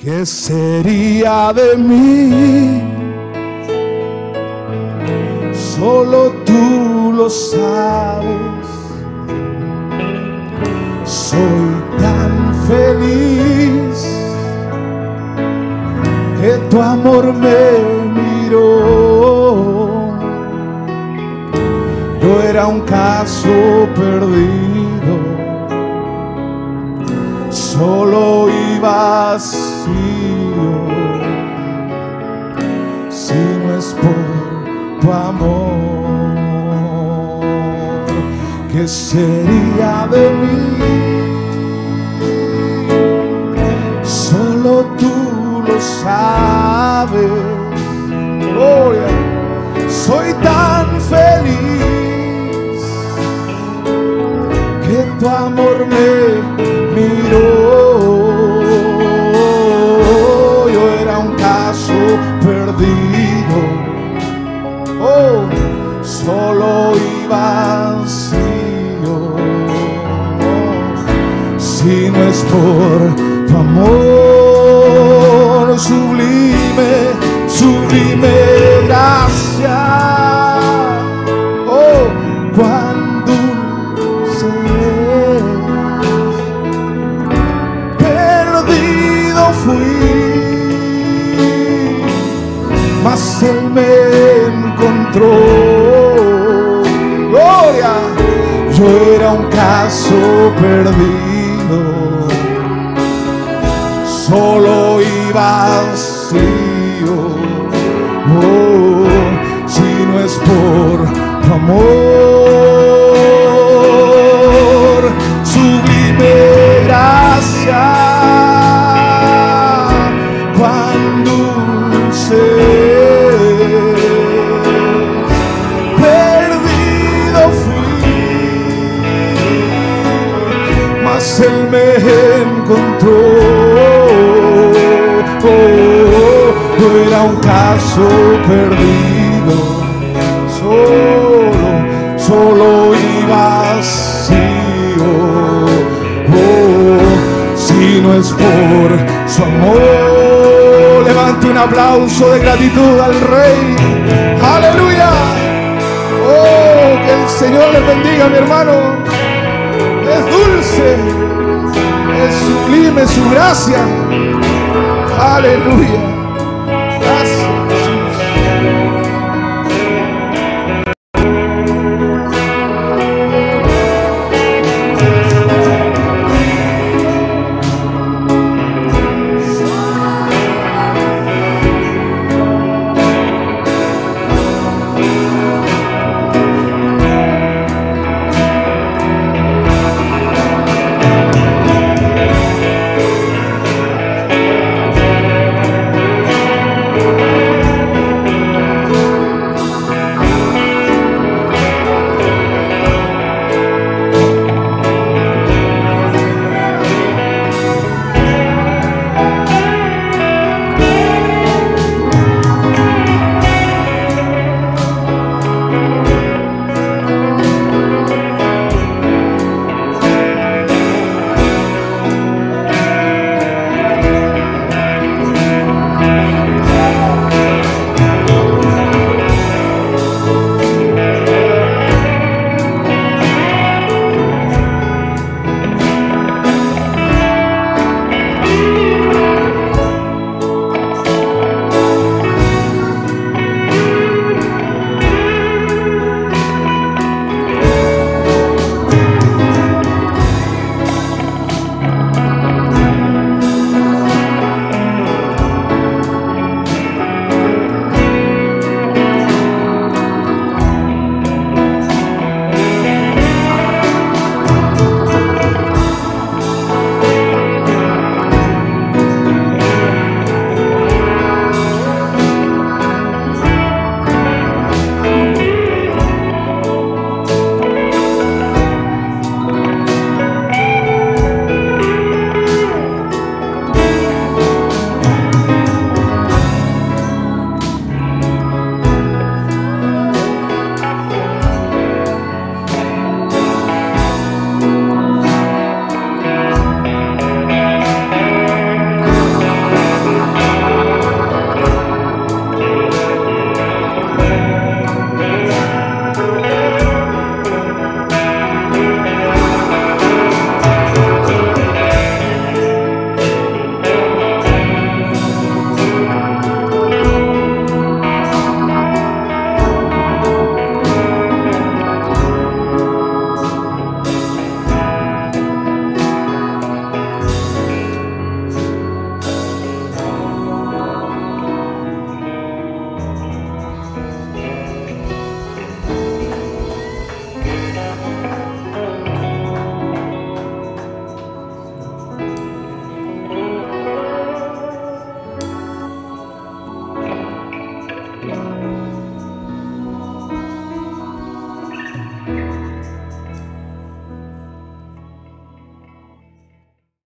¿Qué sería de mí? Solo tú lo sabes. Soy tan feliz que tu amor me miró. Yo era un caso perdido, solo vacío. Si no es por tu amor, ¿qué sería de mí? Solo tú lo sabes. Gloria. Soy tan feliz que tu amor me perdido. Oh, solo y vacío. Si no es por tu amor sublime, sublime gracia. Oh, cuán dulce es. Perdido fui, me encontró. Gloria, yo era un caso perdido solo y vacío. Oh, si no es por tu amor, era un caso perdido, solo, solo y vacío. Oh, si no es por su amor, levante un aplauso de gratitud al Rey. Aleluya. Oh, que el Señor les bendiga, mi hermano es dulce, es sublime su gracia. Aleluya.